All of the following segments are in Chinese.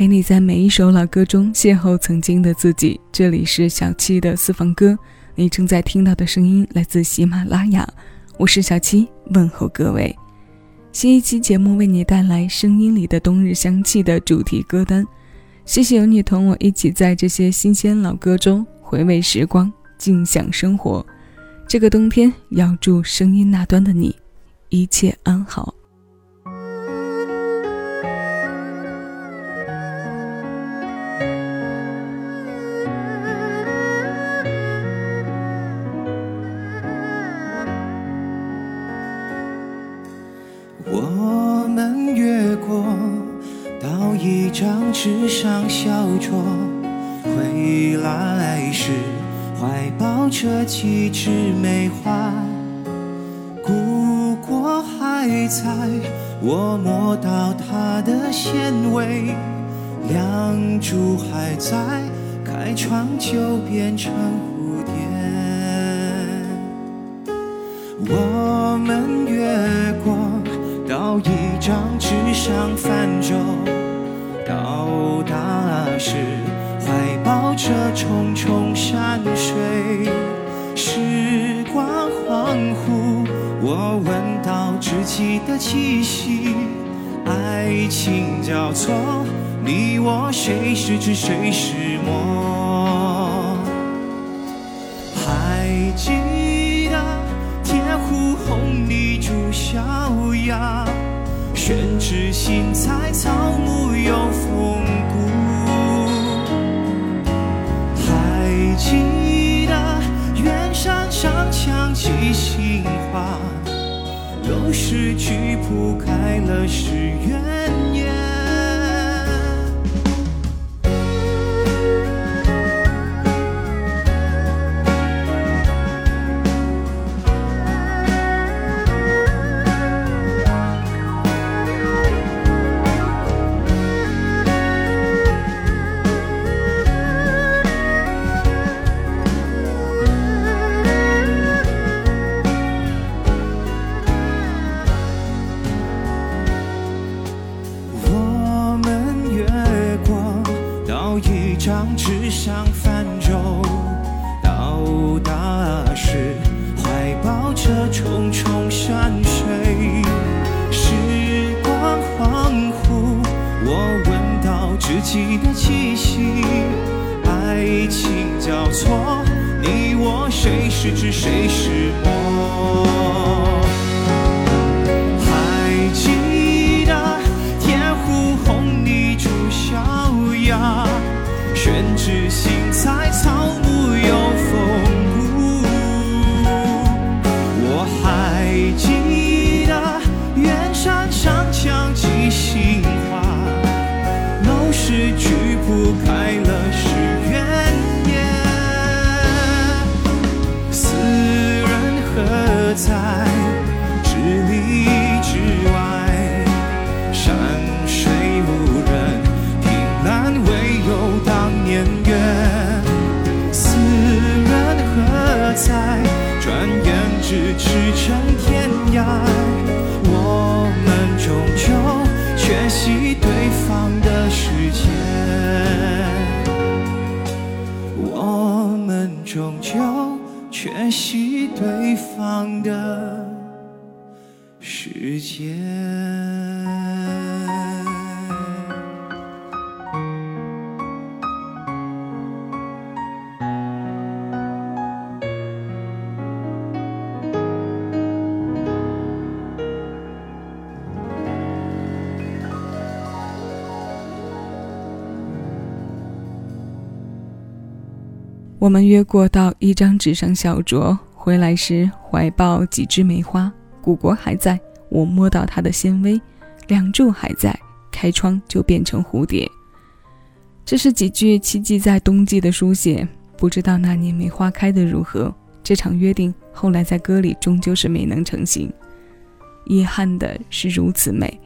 陪你在每一首老歌中邂逅曾经的自己。这里是小七的私房歌，你正在听到的声音来自喜马拉雅，我是小七，问候各位。新一期节目为你带来《声音里的冬日香气》的主题歌单。谢谢有你同我一起在这些新鲜老歌中回味时光，静享生活。这个冬天，要祝声音那端的你一切安好。我们越过到一张纸上小桌，回来时怀抱着几枝梅花。故国还在，我摸到它的纤维；梁祝还在，开窗就变成一张纸上泛舟，到达时怀抱着重重山水。时光恍惚，我闻到知己的气息。爱情交错，你我谁是纸谁是魔？还记得天湖红泥煮小鸭。宣纸新菜，草木有风骨。还记得远山上墙起杏花，都是菊铺开了是月这重重山水，时光恍惚，我闻到知己的气息。爱情交错，你我谁是知，谁是魔？我们约过到一张纸上小酌，回来时怀抱几枝梅花。古国还在，我摸到它的纤维；梁柱还在，开窗就变成蝴蝶。这是几句奇迹在冬季的书写。不知道那年梅花开得如何，这场约定后来在歌里终究是没能成行。遗憾的是如此美。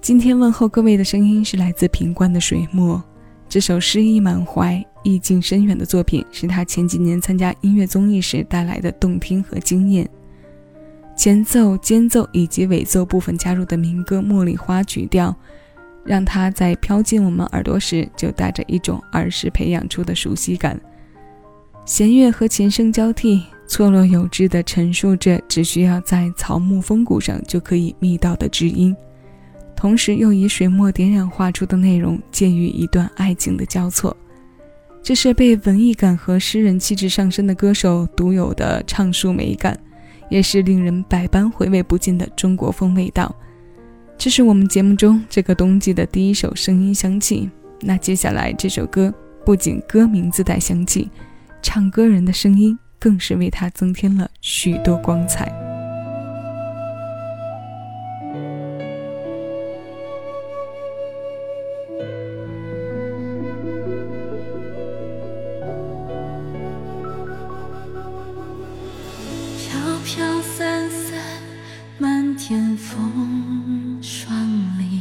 今天问候各位的声音是来自平冠的水墨。这首诗意满怀、意境深远的作品，是他前几年参加音乐综艺时带来的动听和惊艳。前奏、间奏以及尾奏部分加入的民歌《茉莉花》曲调，让它在飘进我们耳朵时，就带着一种儿时培养出的熟悉感。弦乐和琴声交替，错落有致地陈述着只需要在草木风骨上就可以觅到的知音，同时又以水墨点染画出的内容，介于一段爱情的交错。这是被文艺感和诗人气质上升的歌手独有的唱述美感，也是令人百般回味不尽的中国风味道。这是我们节目中这个冬季的第一首声音香气。那接下来这首歌不仅歌名自带香气。唱歌人的声音更是为它增添了许多光彩。天风霜里，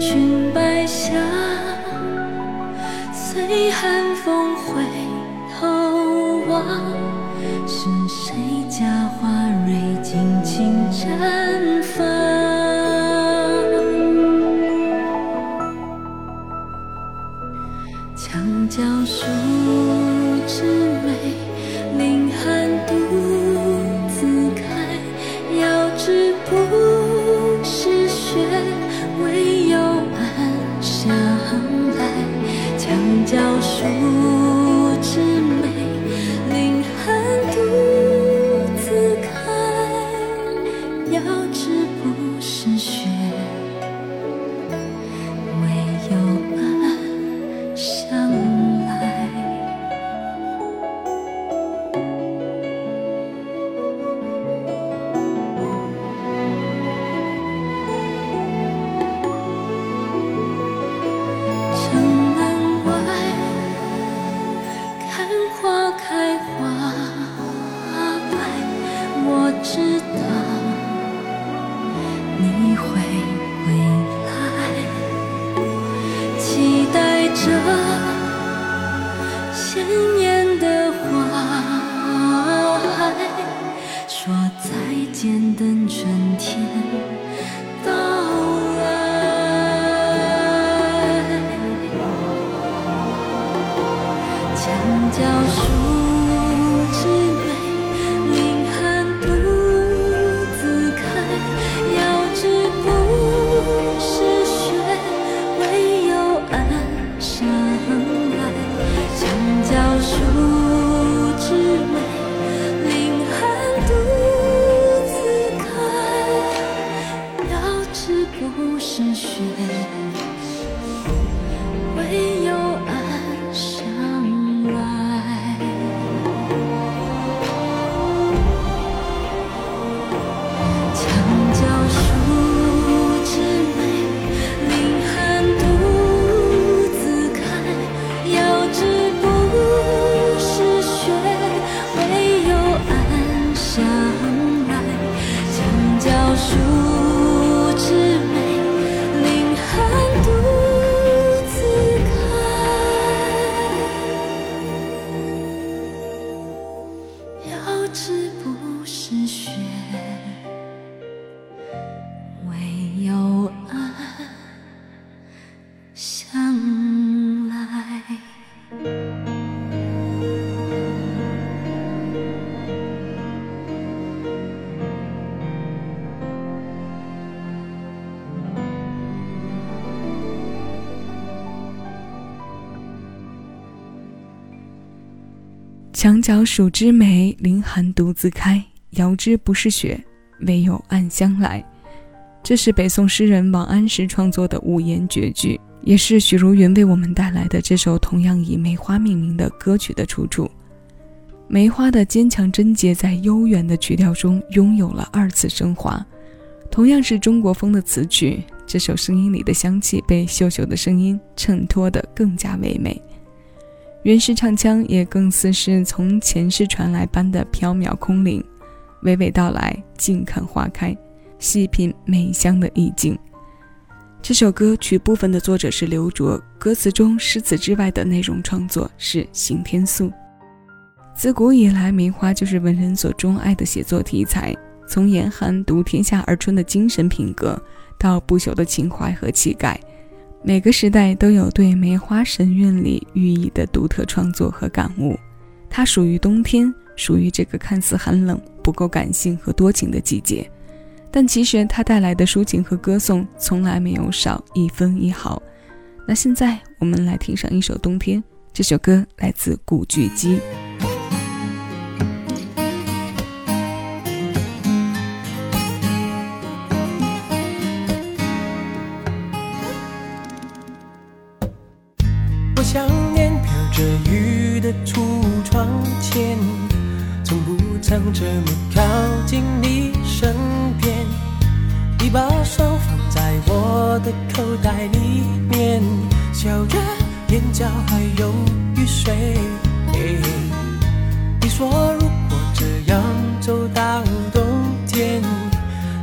裙鲜艳的花海，说再见，等不是雪。是不是雪，墙角数枝梅，凌寒独自开。遥知不是雪，唯有暗香来。这是北宋诗人王安石创作的五言绝句，也是许茹芸为我们带来的这首同样以梅花命名的歌曲的出处。梅花的坚强贞洁在悠远的曲调中拥有了二次升华。同样是中国风的词曲，这首声音里的香气被秀秀的声音衬托得更加唯美。原始唱腔也更似是从前世传来般的飘渺空灵，娓娓道来，静看花开，细品美香的意境。这首歌曲部分的作者是刘卓，歌词中诗词之外的内容创作是邢天素。自古以来，梅花就是文人所钟爱的写作题材。从严寒独天下而春的精神品格，到不朽的情怀和气概，每个时代都有对梅花神韵里寓意的独特创作和感悟。它属于冬天，属于这个看似寒冷、不够感性和多情的季节。但其实它带来的抒情和歌颂从来没有少一分一毫。那现在我们来听上一首《冬天》，这首歌来自古巨基。想这么靠近你身边。你把手放在我的口袋里面，笑着，眼角还有雨水。你说如果这样走到冬天，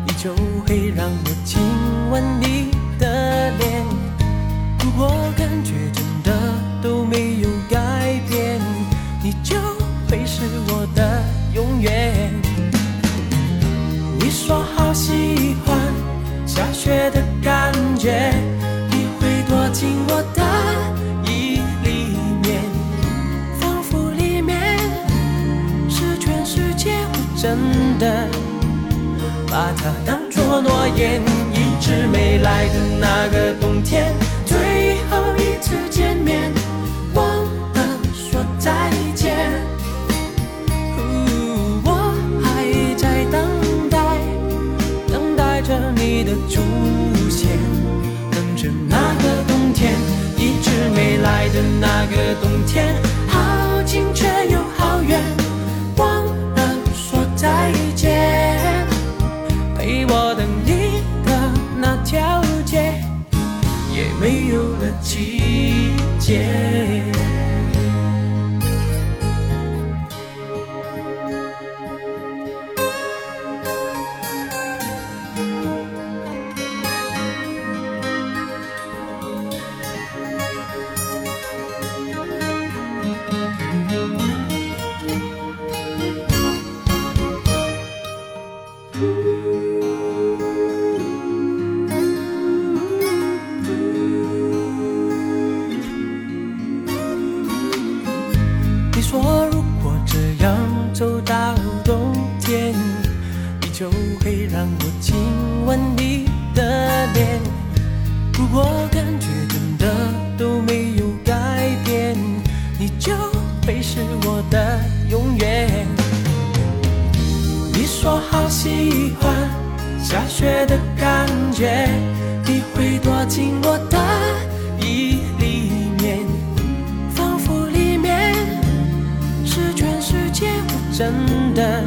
你就会让我亲吻你的脸。如果的感觉，你会躲进我的衣里面，仿佛里面是全世界。我真的把它当作诺言，一直没来的那个冬天。那个冬天，好近却又好远，忘了说再见。陪我等你的那条街。也没有了季节。如果这样走到冬天，你就会让我亲吻你的脸。如果感觉真的都没有改变，你就会是我的永远。你说好喜欢下雪的感觉，你会躲进我的真的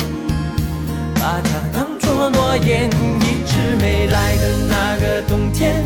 把它当作诺言，一直没来的那个冬天，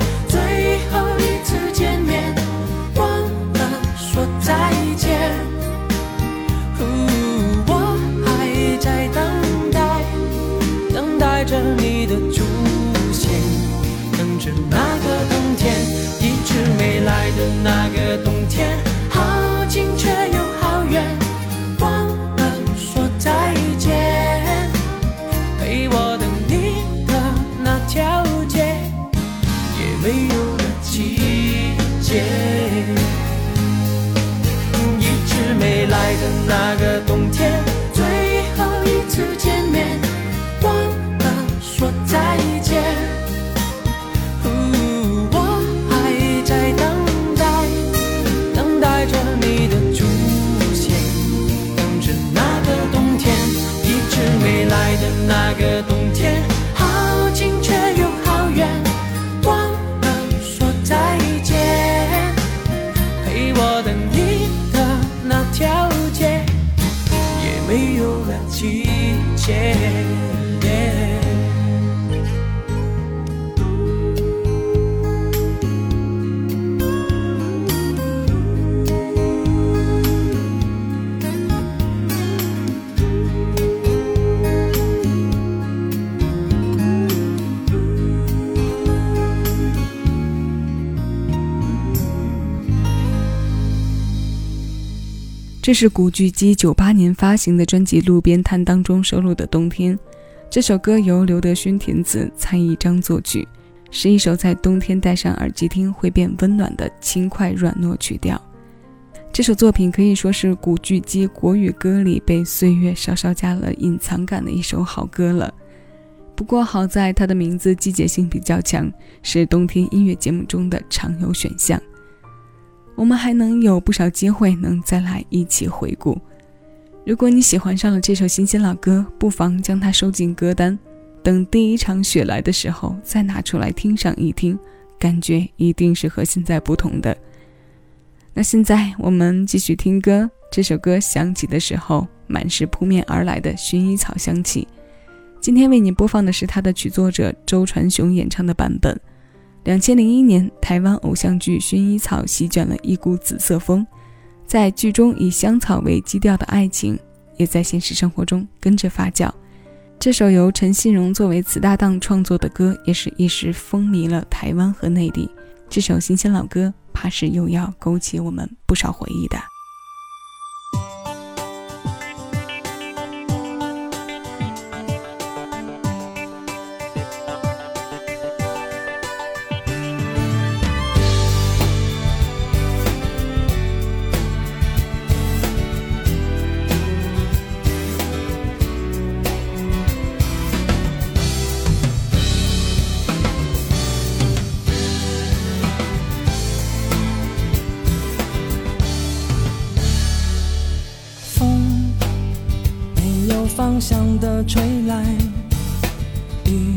这是古巨基九八年发行的专辑《路边摊》当中收录的《冬天》。这首歌由刘德勋填词，蔡一章作曲，是一首在冬天戴上耳机听会变温暖的轻快软糯曲调。这首作品可以说是古巨基国语歌里被岁月稍稍加了隐藏感的一首好歌了。不过好在它的名字季节性比较强，是冬天音乐节目中的常有选项。我们还能有不少机会能再来一起回顾。如果你喜欢上了这首新鲜老歌，不妨将它收进歌单，等第一场雪来的时候再拿出来听上一听，感觉一定是和现在不同的。那现在我们继续听歌，这首歌响起的时候，满是扑面而来的薰衣草香气。今天为你播放的是它的曲作者周传雄演唱的版本。两千零一年，台湾偶像剧《薰衣草》席卷了一股紫色风，在剧中以香草为基调的爱情，也在现实生活中跟着发酵。这首由陈信荣作为词搭档创作的歌，也是一时风靡了台湾和内地。这首新鲜老歌，怕是又要勾起我们不少回忆的。向的吹来，雨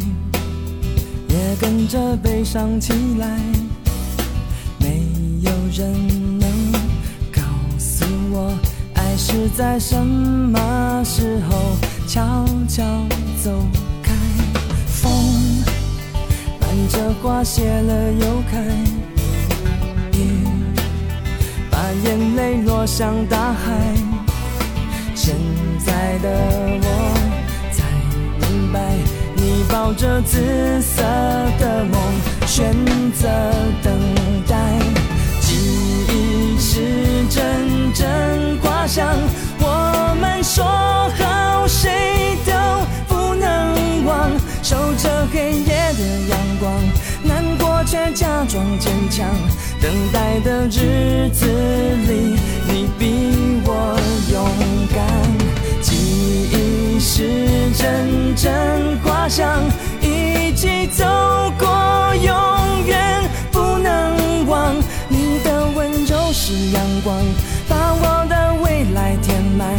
也跟着悲伤起来。没有人能告诉我，爱是在什么时候悄悄走开。风伴着花谢了又开，雨把眼泪落向大海。在的我才明白，你抱着紫色的梦，选择等待。记忆是阵阵花香，我们说好谁都不能忘，守着黑夜的阳光，难过却假装坚强。等待的日子里，你比我勇敢。是阵阵花香，一起走过，永远不能忘。你的温柔是阳光，把我的未来填满，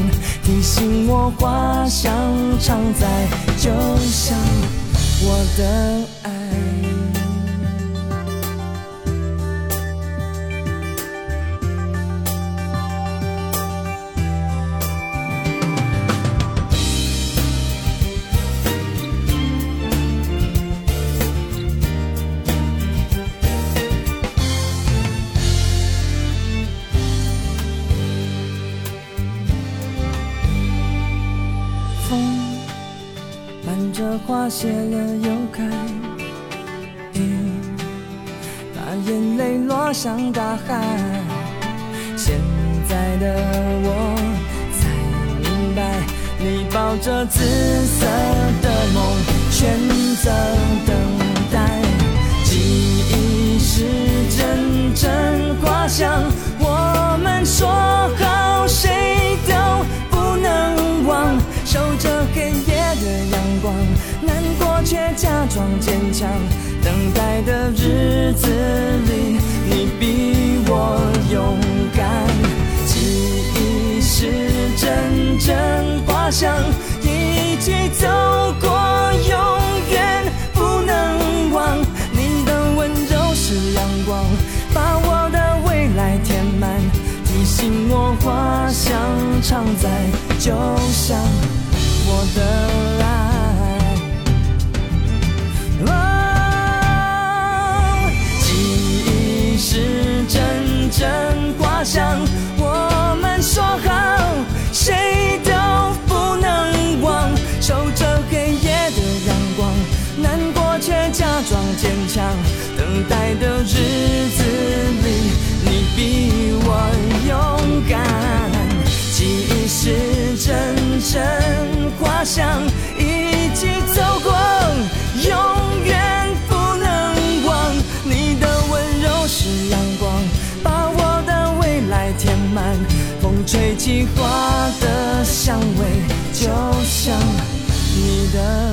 提醒我花香常在，就像我的爱。像大海。现在的我才明白，你抱着紫色的梦，选择等待。记忆是阵阵花香，我们说好谁都不能忘，守着黑夜的阳光。难过却假装坚强，等待的日子里，你比我勇敢。记忆是阵阵花香，一起走过，的